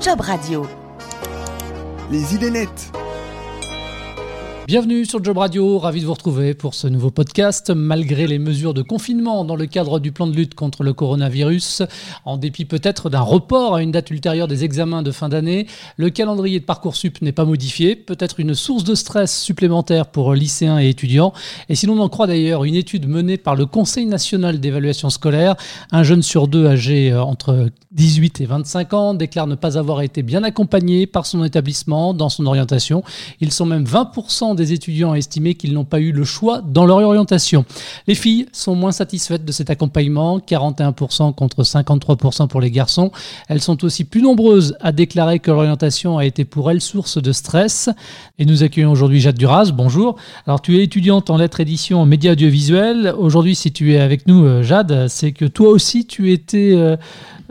Job Radio. Les idées nettes. Bienvenue sur Job Radio, ravi de vous retrouver pour ce nouveau podcast. Malgré les mesures de confinement dans le cadre du plan de lutte contre le coronavirus, en dépit peut-être d'un report à une date ultérieure des examens de fin d'année, le calendrier de Parcoursup n'est pas modifié, peut-être une source de stress supplémentaire pour lycéens et étudiants. Et si l'on en croit d'ailleurs une étude menée par le Conseil national d'évaluation scolaire, un jeune sur deux âgé euh, entre 18 et 25 ans déclare ne pas avoir été bien accompagné par son établissement dans son orientation. Ils sont même 20% des étudiants ont estimé qu'ils n'ont pas eu le choix dans leur orientation. Les filles sont moins satisfaites de cet accompagnement, 41% contre 53% pour les garçons. Elles sont aussi plus nombreuses à déclarer que l'orientation a été pour elles source de stress. Et nous accueillons aujourd'hui Jade Duras. Bonjour. Alors tu es étudiante en lettres édition en médias audiovisuels. Aujourd'hui, si tu es avec nous, euh, Jade, c'est que toi aussi tu étais euh,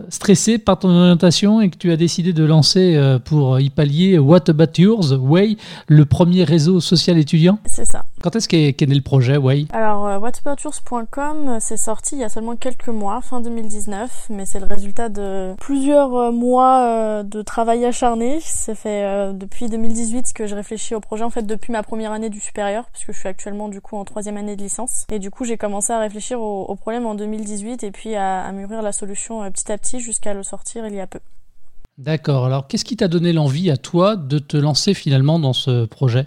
stressé par ton orientation et que tu as décidé de lancer euh, pour y pallier What About Yours, Way, le premier réseau social étudiant? C'est ça. Quand est-ce qu'est né le projet, Way Alors, euh, whataboutyours.com, c'est sorti il y a seulement quelques mois, fin 2019, mais c'est le résultat de plusieurs euh, mois de travail acharné. Ça fait depuis 2018 que je réfléchis au projet, en fait depuis ma première année du supérieur, puisque je suis actuellement du coup en troisième année de licence. Et du coup, j'ai commencé à réfléchir au, problème en 2018 et puis à, à mûrir la solution petit à petit jusqu'à le sortir il y a peu. D'accord. Alors, qu'est-ce qui t'a donné l'envie à toi de te lancer finalement dans ce projet?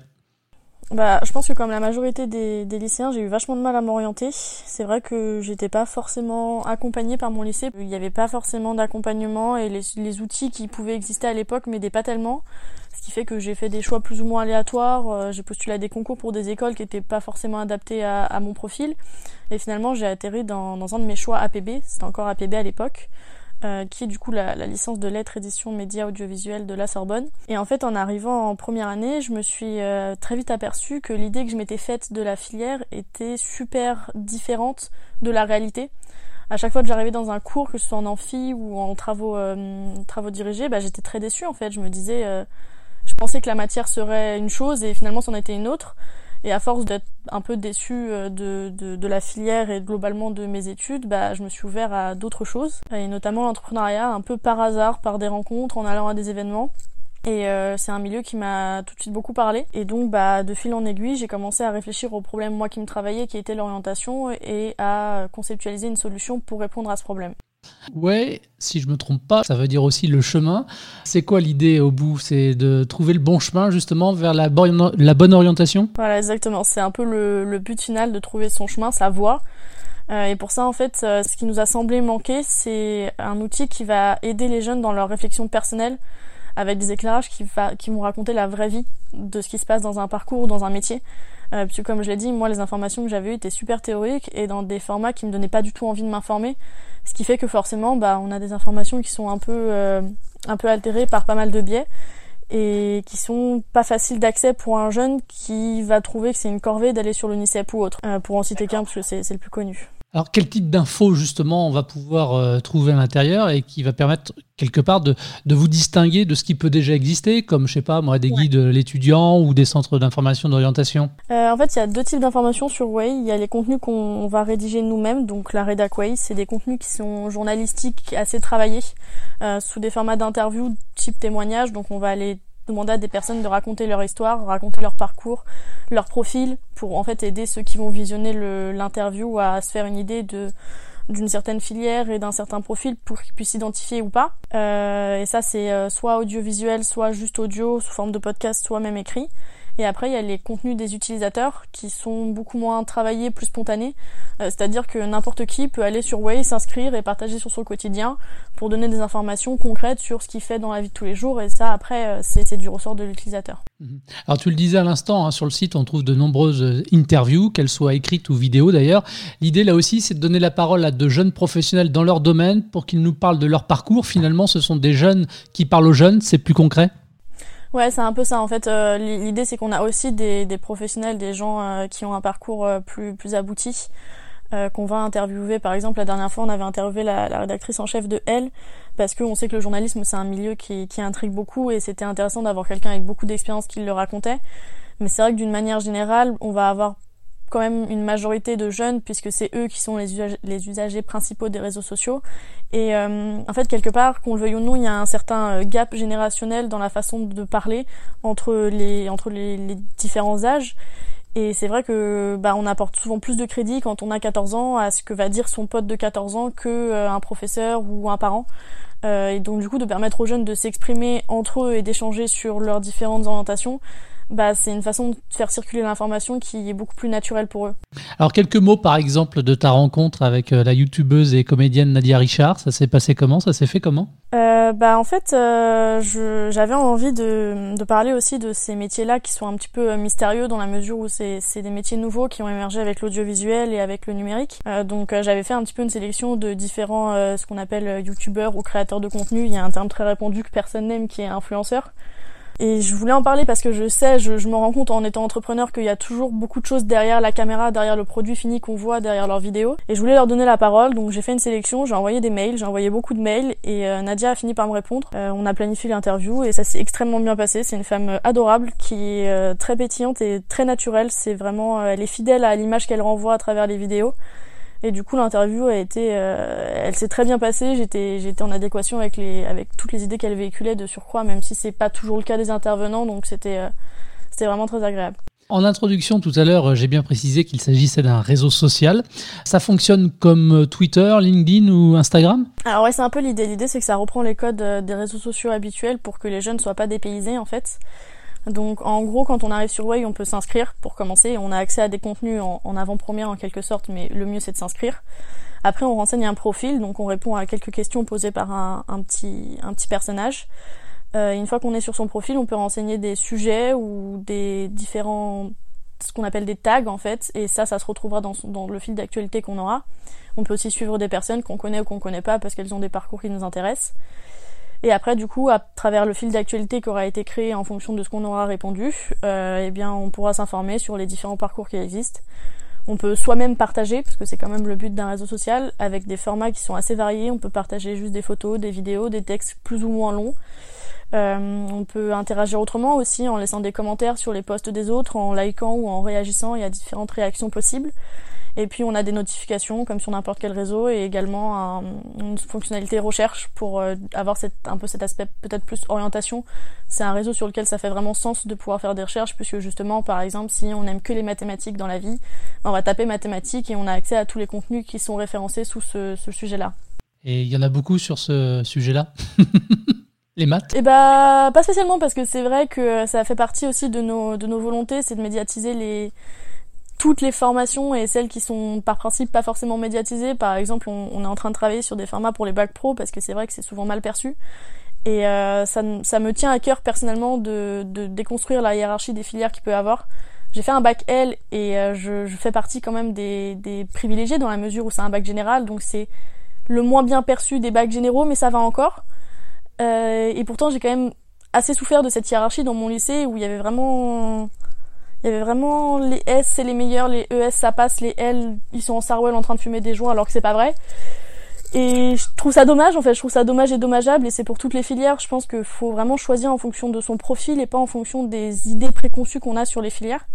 Bah, je pense que comme la majorité des, lycéens, j'ai eu vachement de mal à m'orienter. C'est vrai que j'étais pas forcément accompagnée par mon lycée. Il n'y avait pas forcément d'accompagnement et les, outils qui pouvaient exister à l'époque m'aidaient pas tellement. Ce qui fait que j'ai fait des choix plus ou moins aléatoires. Euh, j'ai postulé à des concours pour des écoles qui n'étaient pas forcément adaptées à, mon profil. Et finalement, j'ai atterri dans, dans un de mes choix APB. C'était encore APB à l'époque. Euh, qui est du coup la, licence de lettres, édition, médias audiovisuels de la Sorbonne. Et en fait, en arrivant en première année, je me suis euh, très vite aperçue que l'idée que je m'étais faite de la filière était super différente de la réalité. À chaque fois que j'arrivais dans un cours, que ce soit en amphi ou en travaux, euh, travaux dirigés, bah, j'étais très déçue en fait. Je me disais, je pensais que la matière serait une chose et finalement c'en était une autre. Et à force d'être un peu déçue euh, de, de, de, la filière et globalement de mes études, bah, je me suis ouvert à d'autres choses, et notamment l'entrepreneuriat, un peu par hasard, par des rencontres, en allant à des événements. Et euh, c'est un milieu qui m'a tout de suite beaucoup parlé. Et donc, bah, de fil en aiguille, j'ai commencé à réfléchir au problème moi qui me travaillait, qui était l'orientation, et à conceptualiser une solution pour répondre à ce problème. Ouais, si je me trompe pas, ça veut dire aussi le chemin. C'est quoi l'idée au bout? C'est de trouver le bon chemin justement vers la, bonne, orientation? Voilà, exactement. C'est un peu le, but final de trouver son chemin, sa voie. Euh, et pour ça, en fait, euh, ce qui nous a semblé manquer, c'est un outil qui va aider les jeunes dans leur réflexion personnelle, avec des éclairages qui vont raconter la vraie vie de ce qui se passe dans un parcours ou dans un métier. Euh, puisque comme je l'ai dit, moi les informations que j'avais eues étaient super théoriques et dans des formats qui me donnaient pas du tout envie de m'informer. Ce qui fait que forcément, bah, on a des informations qui sont un peu, euh, un peu altérées par pas mal de biais et qui sont pas faciles d'accès pour un jeune qui va trouver que c'est une corvée d'aller sur l'UNICEF ou autre, euh, pour en citer qu'un parce que c'est le plus connu. Alors, quel type d'infos, justement, on va pouvoir euh, trouver à l'intérieur et qui va permettre, quelque part, de, vous distinguer de ce qui peut déjà exister, comme, je sais pas, moi, des guides de l'étudiant ou des centres d'information d'orientation? Euh, En fait, il y a deux types d'informations sur Way. Il y a les contenus qu'on va rédiger nous-mêmes, donc la rédac Way, c'est des contenus qui sont journalistiques, assez travaillés, euh, sous des formats d'interview type témoignage, donc on va aller demander à des personnes de raconter leur histoire, raconter leur parcours, leur profil, pour en fait aider ceux qui vont visionner l'interview à se faire une idée de d'une certaine filière et d'un certain profil pour qu'ils puissent s'identifier ou pas. Euh, et ça c'est euh, soit audiovisuel, soit juste audio sous forme de podcast, soit même écrit. Et après, il y a les contenus des utilisateurs qui sont beaucoup moins travaillés, plus spontanés. Euh, c'est-à-dire que n'importe qui peut aller sur Way, s'inscrire et partager sur son quotidien pour donner des informations concrètes sur ce qu'il fait dans la vie de tous les jours. Et ça, après, euh, c'est du ressort de l'utilisateur. Mhm. Alors tu le disais à l'instant, hein, sur le site on trouve de nombreuses euh, interviews, qu'elles soient écrites ou vidéo d'ailleurs. L'idée là aussi c'est de donner la parole à de jeunes professionnels dans leur domaine pour qu'ils nous parlent de leur parcours. Finalement ce sont des jeunes qui parlent aux jeunes, c'est plus concret? Ouais, c'est un peu ça. En fait, euh, l'idée c'est qu'on a aussi des, des, professionnels, des gens euh, qui ont un parcours euh, plus plus abouti, qu'on va interviewer. Par exemple, la dernière fois, on avait interviewé la, la rédactrice en chef de Elle, parce qu'on sait que le journalisme c'est un milieu qui, qui intrigue beaucoup et c'était intéressant d'avoir quelqu'un avec beaucoup d'expérience qui le racontait. Mais c'est vrai que d'une manière générale, on va avoir quand même une majorité de jeunes puisque c'est eux qui sont les, usagers principaux des réseaux sociaux. Et euh, en fait, quelque part, qu'on le veuille ou non, il y a un certain euh, gap générationnel dans la façon de parler entre les, entre les, les différents âges. Et c'est vrai que bah, on apporte souvent plus de crédit quand on a 14 ans à ce que va dire son pote de 14 ans que euh, un professeur ou un parent. Euh, et donc du coup de permettre aux jeunes de s'exprimer entre eux et d'échanger sur leurs différentes orientations, bah, c'est une façon de faire circuler l'information qui est beaucoup plus naturelle pour eux. Alors quelques mots par exemple de ta rencontre avec euh, la youtubeuse et comédienne Nadia Richard, ça s'est passé comment? Ça s'est fait comment? Euh, bah en fait euh, j'avais envie de, de, parler aussi de ces métiers-là qui sont un petit peu euh, mystérieux dans la mesure où c'est des métiers nouveaux qui ont émergé avec l'audiovisuel et avec le numérique. Euh, donc j'avais fait un petit peu une sélection de différents ce qu'on appelle youtubeurs ou créateurs de contenu. Il y a un terme très répandu que personne n'aime qui est influenceur. Et je voulais en parler parce que je sais, je, je me rends compte en étant entrepreneur qu'il y a toujours beaucoup de choses derrière la caméra, derrière le produit fini qu'on voit, derrière leurs vidéos. Et je voulais leur donner la parole, donc j'ai fait une sélection, j'ai envoyé des mails, j'ai envoyé beaucoup de mails et euh, Nadia a fini par me répondre. Euh, on a planifié l'interview et ça s'est extrêmement bien passé. C'est une femme euh, adorable qui est très pétillante et très naturelle. C'est vraiment, elle est fidèle à l'image qu'elle renvoie à travers les vidéos. Et du coup, l'interview a été, euh, elle s'est très bien passée. J'étais, j'étais en adéquation avec les, avec toutes les idées qu'elle véhiculait de surcroît, même si c'est pas toujours le cas des intervenants. Donc c'était, euh, c'était vraiment très agréable. En introduction tout à l'heure, j'ai bien précisé qu'il s'agissait d'un réseau social. Ça fonctionne comme Twitter, LinkedIn ou Instagram? Alors ouais, c'est un peu l'idée. L'idée, c'est que ça reprend les codes euh, des réseaux sociaux habituels pour que les jeunes soient pas dépaysés en fait. Donc en gros, quand on arrive sur Way, on peut s'inscrire pour commencer. On a accès à des contenus en, avant-première en quelque sorte, mais le mieux c'est de s'inscrire. Après, on renseigne un profil, donc on répond à quelques questions posées par un, petit, un petit personnage. Euh, une fois qu'on est sur son profil, on peut renseigner des sujets ou des différents ce qu'on appelle des tags en fait, et ça, ça se retrouvera dans, dans le fil d'actualité qu'on aura. On peut aussi suivre des personnes qu'on connaît ou qu'on connaît pas parce qu'elles ont des parcours qui nous intéressent. Et après, du coup, à travers le fil d'actualité qui aura été créé en fonction de ce qu'on aura répondu, euh, eh bien, on pourra s'informer sur les différents parcours qui existent. On peut soi-même partager, parce que c'est quand même le but d'un réseau social, avec des formats qui sont assez variés. On peut partager juste des photos, des vidéos, des textes plus ou moins longs. Euh, on peut interagir autrement aussi en laissant des commentaires sur les posts des autres, en likant ou en réagissant. Il y a différentes réactions possibles. Et puis on a des notifications comme sur n'importe quel réseau et également une fonctionnalité recherche pour euh, avoir cette, un peu cet aspect peut-être plus orientation. C'est un réseau sur lequel ça fait vraiment sens de pouvoir faire des recherches puisque justement par exemple si on n'aime que les mathématiques dans la vie, ben, on va taper mathématiques et on a accès à tous les contenus qui sont référencés sous ce, ce sujet-là. Et il y en a beaucoup sur ce sujet-là Les maths? Eh bah pas spécialement parce que c'est vrai que ça fait partie aussi de nos de nos volontés, c'est de médiatiser les toutes les formations et celles qui sont par principe pas forcément médiatisées. Par exemple, on, est en train de travailler sur des formats pour les bacs pro parce que c'est vrai que c'est souvent mal perçu. Et euh, ça, ça, me tient à cœur personnellement de, de, déconstruire la hiérarchie des filières qu'il peut avoir. J'ai fait un bac L et euh, je, je, fais partie quand même des, des privilégiés dans la mesure où c'est un bac général, donc c'est le moins bien perçu des bacs généraux, mais ça va encore. Euh, et pourtant, j'ai quand même assez souffert de cette hiérarchie dans mon lycée où il y avait vraiment il vraiment les S c'est les meilleurs, les ES ça passe, les L ils sont en Sarwell en train de fumer des joints alors que c'est pas vrai. Et je trouve ça dommage en fait, je trouve ça dommage et dommageable et c'est pour toutes les filières, je pense qu'il faut vraiment choisir en fonction de son profil et pas en fonction des idées préconçues qu'on a sur les filières.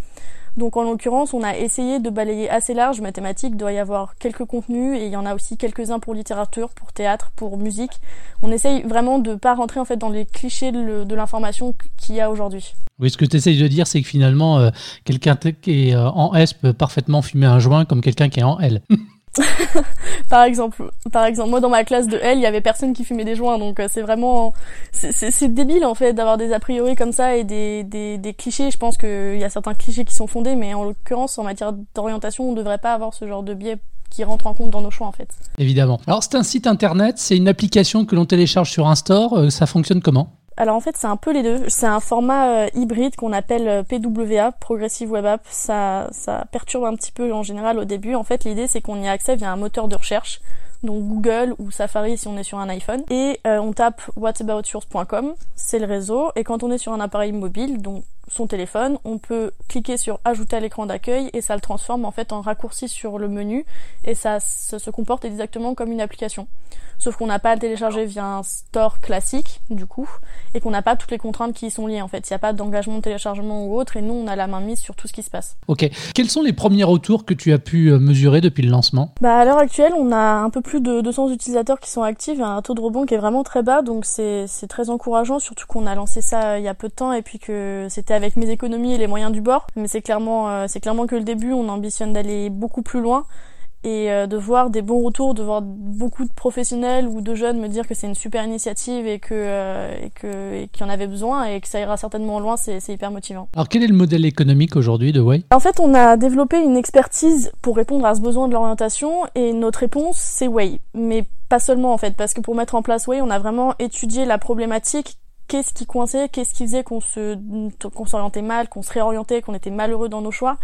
Donc en l'occurrence, on a essayé de balayer assez large. Mathématiques doit y avoir quelques contenus et il y en a aussi quelques-uns pour littérature, pour théâtre, pour musique. On essaye vraiment de pas rentrer en fait dans les clichés de l'information qu'il y a aujourd'hui. Oui, ce que tu essayes de dire, c'est que finalement, euh, quelqu'un qui est euh, en S peut parfaitement fumer un joint comme quelqu'un qui est en L. par exemple, par exemple, moi dans ma classe de L, il y avait personne qui fumait des joints, donc euh, c'est vraiment, c'est débile en fait d'avoir des a priori comme ça et des, des, clichés. Je pense qu'il y a certains clichés qui sont fondés, mais en l'occurrence, en matière d'orientation, on ne devrait pas avoir ce genre de biais qui rentre en compte dans nos choix en fait. Évidemment. Alors c'est un site internet, c'est une application que l'on télécharge sur un store, euh, ça fonctionne comment? Alors en fait c'est un peu les deux. C'est un format euh, hybride qu'on appelle euh, PWA, Progressive Web App. Ça, ça perturbe un petit peu en général au début. En fait l'idée c'est qu'on y a accès via un moteur de recherche, donc Google ou Safari si on est sur un iPhone. Et euh, on tape whataboutyours.com, c'est le réseau. Et quand on est sur un appareil mobile, donc son téléphone, on peut cliquer sur ajouter à l'écran d'accueil et ça le transforme en fait en raccourci sur le menu et ça, se comporte exactement comme une application. Sauf qu'on n'a pas à le télécharger via un store classique du coup et qu'on n'a pas toutes les contraintes qui y sont liées en fait. Il n'y a pas d'engagement de téléchargement ou autre et nous on a la main mise sur tout ce qui se passe. Ok. Quels sont les premiers retours que tu as pu euh, mesurer depuis le lancement? Bah à l'heure actuelle on a un peu plus de 200 utilisateurs qui sont actifs et un taux de rebond qui est vraiment très bas donc c'est très encourageant surtout qu'on a lancé ça euh, il y a peu de temps et puis que c'était avec mes économies et les moyens du bord. Mais c'est clairement, euh, c'est clairement que le début. On ambitionne d'aller beaucoup plus loin et euh, de voir des bons retours, de voir beaucoup de professionnels ou de jeunes me dire que c'est une super initiative et que euh, et que qu'il y en avait besoin et que ça ira certainement loin, c'est hyper motivant. Alors quel est le modèle économique aujourd'hui de Way? En fait, on a développé une expertise pour répondre à ce besoin de l'orientation et notre réponse c'est Way, mais pas seulement en fait, parce que pour mettre en place Way, on a vraiment étudié la problématique qu'est-ce qui coinçait, qu'est-ce qui faisait qu'on se qu'on s'orientait mal, qu'on se réorientait, qu'on était malheureux dans nos choix.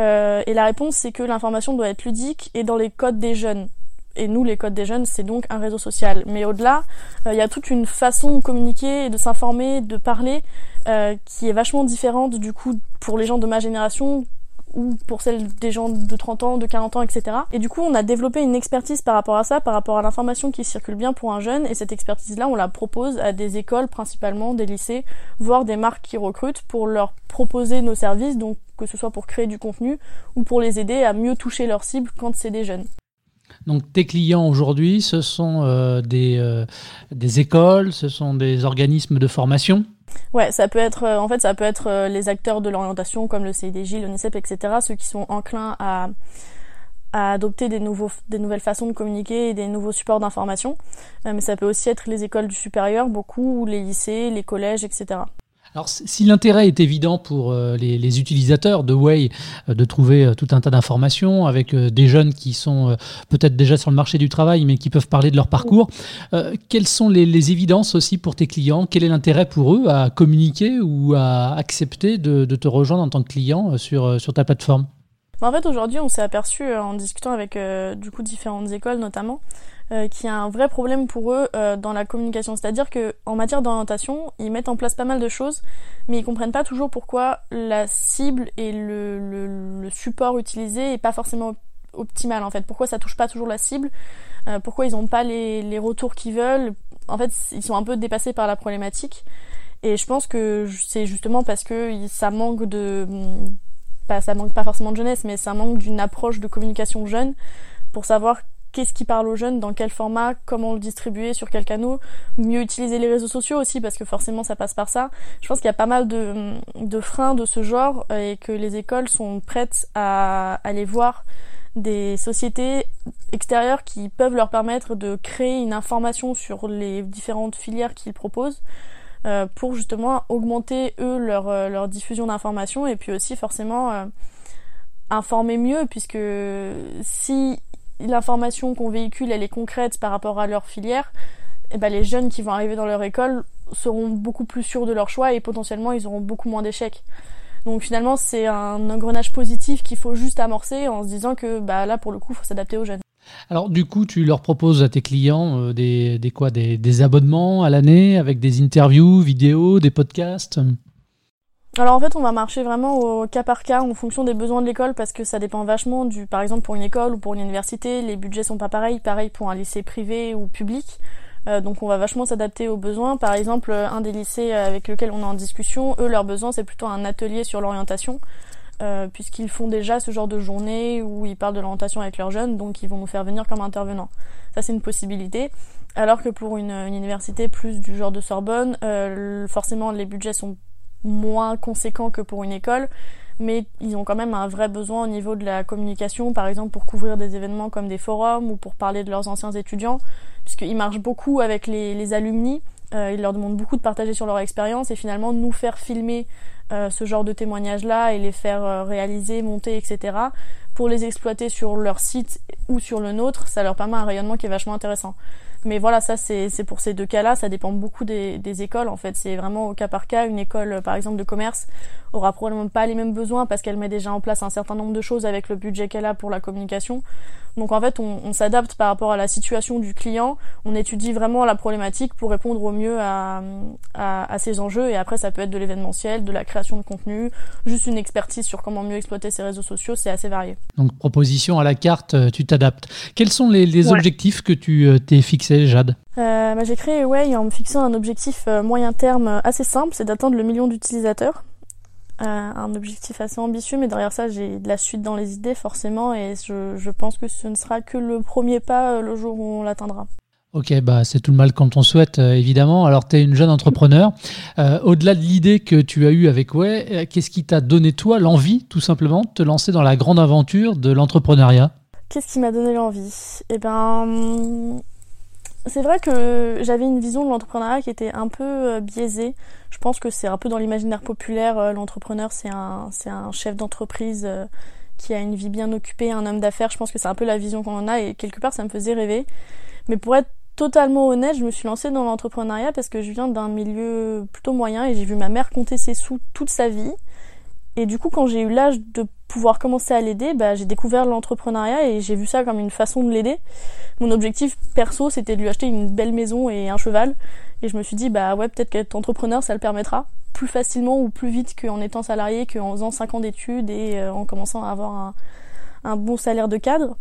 Euh, et la réponse c'est que l'information doit être ludique et dans les codes des jeunes. Et nous, les codes des jeunes, c'est donc un réseau social. Mais au-delà, euh, il y a toute une façon de communiquer, de s'informer, de parler, euh, qui est vachement différente du coup pour les gens de ma génération ou pour celles des gens de 30 ans, de 40 ans, etc. Et du coup, on a développé une expertise par rapport à ça, par rapport à l'information qui circule bien pour un jeune, et cette expertise-là, on la propose à des écoles, principalement des lycées, voire des marques qui recrutent pour leur proposer nos services, donc que ce soit pour créer du contenu ou pour les aider à mieux toucher leur cible quand c'est des jeunes. Donc tes clients aujourd'hui, ce sont euh, euh, des écoles, ce sont des organismes de formation? Ouais, ça peut être, euh, en fait, ça peut être euh, les acteurs de l'orientation comme le CIDJ, l'ONICEP, etc. Ceux qui sont enclins à, à adopter des, nouveaux, des nouvelles façons de communiquer et des nouveaux supports d'information. Euh, mais ça peut aussi être les écoles du supérieur, beaucoup, les lycées, les collèges, etc. Alors, si l'intérêt est évident pour euh, les, utilisateurs de Way euh, de trouver euh, tout un tas d'informations avec des jeunes qui sont peut-être déjà sur le marché du travail, mais qui peuvent parler de leur parcours, quelles sont les, évidences aussi pour tes clients? Quel est l'intérêt pour eux à communiquer ou à accepter de, te rejoindre en tant que client sur, sur ta plateforme? En fait, aujourd'hui, on s'est aperçu en discutant avec du coup différentes écoles notamment euh, qui a un vrai problème pour eux euh, dans la communication. C'est-à-dire que en matière d'orientation, ils mettent en place pas mal de choses, mais ils comprennent pas toujours pourquoi la cible et le, le, le support utilisé est pas forcément optimal en fait. Pourquoi ça touche pas toujours la cible euh, Pourquoi ils ont pas les, les retours qu'ils veulent En fait, ils sont un peu dépassés par la problématique. Et je pense que c'est justement parce que ça manque de pas ça manque pas forcément de jeunesse, mais ça manque d'une approche de communication jeune pour savoir qu'est-ce qui parle aux jeunes, dans quel format, comment le distribuer, sur quel canal, mieux utiliser les réseaux sociaux aussi parce que forcément ça passe par ça. Je pense qu'il y a pas mal de, de freins de ce genre euh, et que les écoles sont prêtes à aller voir des sociétés extérieures qui peuvent leur permettre de créer une information sur les différentes filières qu'ils proposent euh, pour justement augmenter eux leur, euh, leur diffusion d'informations et puis aussi forcément informer mieux puisque si l'information qu'on véhicule, elle est concrète par rapport à leur filière, et eh ben les jeunes qui vont arriver dans leur école seront beaucoup plus sûrs de leur choix et potentiellement ils auront beaucoup moins d'échecs. Donc finalement c'est un engrenage positif qu'il faut juste amorcer en se disant que bah là pour le coup faut s'adapter aux jeunes. Alors du coup tu leur proposes à tes clients euh, des, des, quoi des, des abonnements à l'année avec des interviews, vidéos, des podcasts? Alors en fait, on va marcher vraiment au cas par cas en fonction des besoins de l'école parce que ça dépend vachement du, par exemple pour une école ou pour une université, les budgets sont pas pareils, pareil pour un lycée privé ou public. Euh, donc on va vachement s'adapter aux besoins. Par exemple, un des lycées avec lequel on est en discussion, eux leurs besoins c'est plutôt un atelier sur l'orientation. Euh, puisqu'ils font déjà ce genre de journée où ils parlent de l'orientation avec leurs jeunes, donc ils vont nous faire venir comme intervenants. Ça c'est une possibilité. Alors que pour une, université plus du genre de Sorbonne, euh, forcément les budgets sont moins conséquent que pour une école, mais ils ont quand même un vrai besoin au niveau de la communication, par exemple pour couvrir des événements comme des forums ou pour parler de leurs anciens étudiants, puisqu'ils marchent beaucoup avec les, alumni, euh, ils leur demandent beaucoup de partager sur leur expérience et finalement nous faire filmer euh, ce genre de témoignages-là et les faire euh, réaliser, monter, etc. pour les exploiter sur leur site ou sur le nôtre, ça leur permet un rayonnement qui est vachement intéressant. Mais voilà, ça c'est pour ces deux cas-là, ça dépend beaucoup des, des écoles en fait. C'est vraiment au cas par cas. Une école par exemple de commerce aura probablement pas les mêmes besoins parce qu'elle met déjà en place un certain nombre de choses avec le budget qu'elle a pour la communication. Donc en fait, on, s'adapte par rapport à la situation du client, on étudie vraiment la problématique pour répondre au mieux à, à, ces enjeux. Et après, ça peut être de l'événementiel, de la création de contenu, juste une expertise sur comment mieux exploiter ses réseaux sociaux, c'est assez varié. Donc proposition à la carte, euh, tu t'adaptes. Quels sont les, objectifs que tu euh, t'es fixé, Jade euh, bah, J'ai créé Way en me fixant un objectif moyen terme assez simple, c'est d'atteindre le million d'utilisateurs. Euh, un objectif assez ambitieux, mais derrière ça, j'ai de la suite dans les idées forcément, et je, je pense que ce ne sera que le premier pas euh, le jour où on l'atteindra. Ok, bah c'est tout le mal quand on souhaite, euh, évidemment. Alors, tu es une jeune entrepreneur. Au-delà de l'idée que tu as eue avec Way, qu'est-ce qui t'a donné, toi, l'envie, tout simplement, de te lancer dans la grande aventure de l'entrepreneuriat? Qu'est-ce qui m'a donné l'envie? Eh ben, c'est vrai que j'avais une vision de l'entrepreneuriat qui était un peu euh, biaisée. Je pense que c'est un peu dans l'imaginaire populaire, euh, l'entrepreneur c'est un, c'est un chef d'entreprise euh, qui a une vie bien occupée, un homme d'affaires. Je pense que c'est un peu la vision qu'on en a et quelque part ça me faisait rêver. Mais pour être totalement honnête, je me suis lancée dans l'entrepreneuriat parce que je viens d'un milieu plutôt moyen et j'ai vu ma mère compter ses sous toute sa vie. Et du coup, quand j'ai eu l'âge de pouvoir commencer à l'aider, bah, j'ai découvert l'entrepreneuriat et j'ai vu ça comme une façon de l'aider. Mon objectif perso, c'était de lui acheter une belle maison et un cheval. Et je me suis dit, bah ouais, peut-être qu'être entrepreneur, ça le permettra plus facilement ou plus vite qu'en étant salarié, qu'en faisant 5 ans d'études et euh, en commençant à avoir un, un, bon salaire de cadre.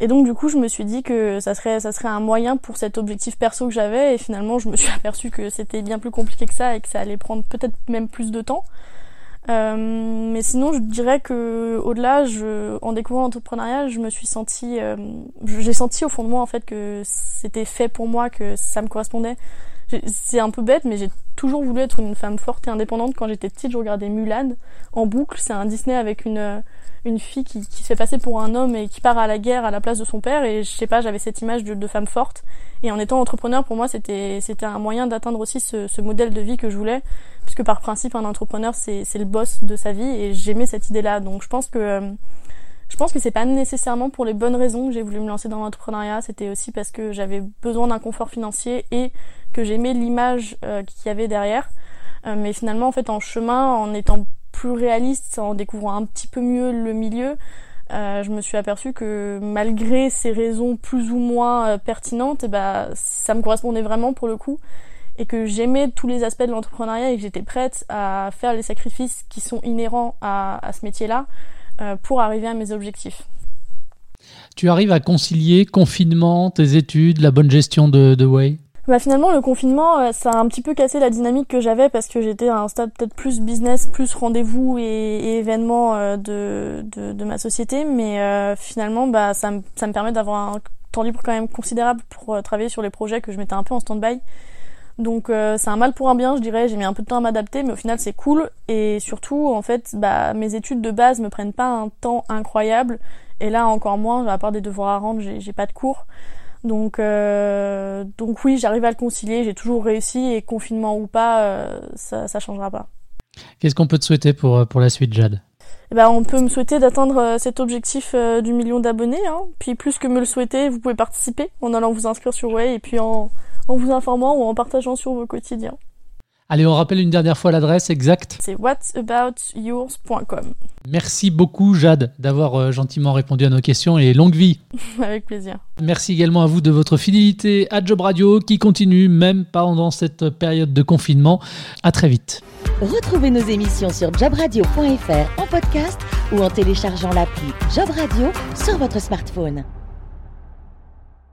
Et donc du coup, je me suis dit que ça serait, ça serait un moyen pour cet objectif perso que j'avais. Et finalement, je me suis aperçu que c'était bien plus compliqué que ça et que ça allait prendre peut-être même plus de temps. Euh, mais sinon, je dirais que au-delà, je, en découvrant l'entrepreneuriat, je me suis sentie, euh, j'ai senti au fond de moi en fait que c'était fait pour moi, que ça me correspondait. C'est un peu bête, mais j'ai toujours voulu être une femme forte et indépendante. Quand j'étais petite, je regardais Mulan en boucle. C'est un Disney avec une une fille qui, qui se fait passer pour un homme et qui part à la guerre à la place de son père. Et je sais pas, j'avais cette image de, de femme forte. Et en étant entrepreneur, pour moi, c'était c'était un moyen d'atteindre aussi ce, ce modèle de vie que je voulais puisque par principe un entrepreneur c'est le boss de sa vie et j'aimais cette idée là donc je pense que euh, je pense que c'est pas nécessairement pour les bonnes raisons que j'ai voulu me lancer dans l'entrepreneuriat. C'était aussi parce que j'avais besoin d'un confort financier et que j'aimais l'image euh, qu'il y avait derrière. Euh, mais finalement en fait en chemin en étant plus réaliste en découvrant un petit peu mieux le milieu je me suis aperçue que malgré ces raisons plus ou moins pertinentes, ben, ça me correspondait vraiment pour le coup et que j'aimais tous les aspects de l'entrepreneuriat et que j'étais prête à faire les sacrifices qui sont inhérents à, ce métier-là euh, pour arriver à mes objectifs. Tu arrives à concilier confinement, tes études, la bonne gestion de, de Way? Bah finalement le confinement euh, ça a un petit peu cassé la dynamique que j'avais parce que j'étais à un stade peut-être plus business, plus rendez-vous et, et événements euh, de, de, de, ma société. Mais finalement bah ça me, ça me permet d'avoir un temps libre quand même considérable pour travailler sur les projets que je mettais un peu en stand-by donc euh, c'est un mal pour un bien, je dirais. J'ai mis un peu de temps à m'adapter, mais au final c'est cool. Et surtout, en fait, bah, mes études de base me prennent pas un temps incroyable. Et là encore moins, à part des devoirs à rendre, j'ai pas de cours. Donc, euh, donc oui, j'arrive à le concilier. J'ai toujours réussi et confinement ou pas, euh, ça, ça changera pas. Qu'est-ce qu'on peut te souhaiter pour, pour la suite, Jade? Eh ben, on peut me souhaiter d'atteindre cet objectif du million d'abonnés. Hein. Puis plus que me le souhaiter, vous pouvez participer en allant vous inscrire sur Way et puis en, en vous informant ou en partageant sur vos quotidiens. Allez, on rappelle une dernière fois l'adresse exacte. C'est whatsaboutyours.com. Merci beaucoup Jade d'avoir euh, gentiment répondu à nos questions et longue vie. Avec plaisir. Merci également à vous de votre fidélité à Job Radio qui continue même pendant cette période de confinement. À très vite. Retrouvez nos émissions sur jobradio.fr en podcast ou en téléchargeant l'appli Job Radio sur votre smartphone.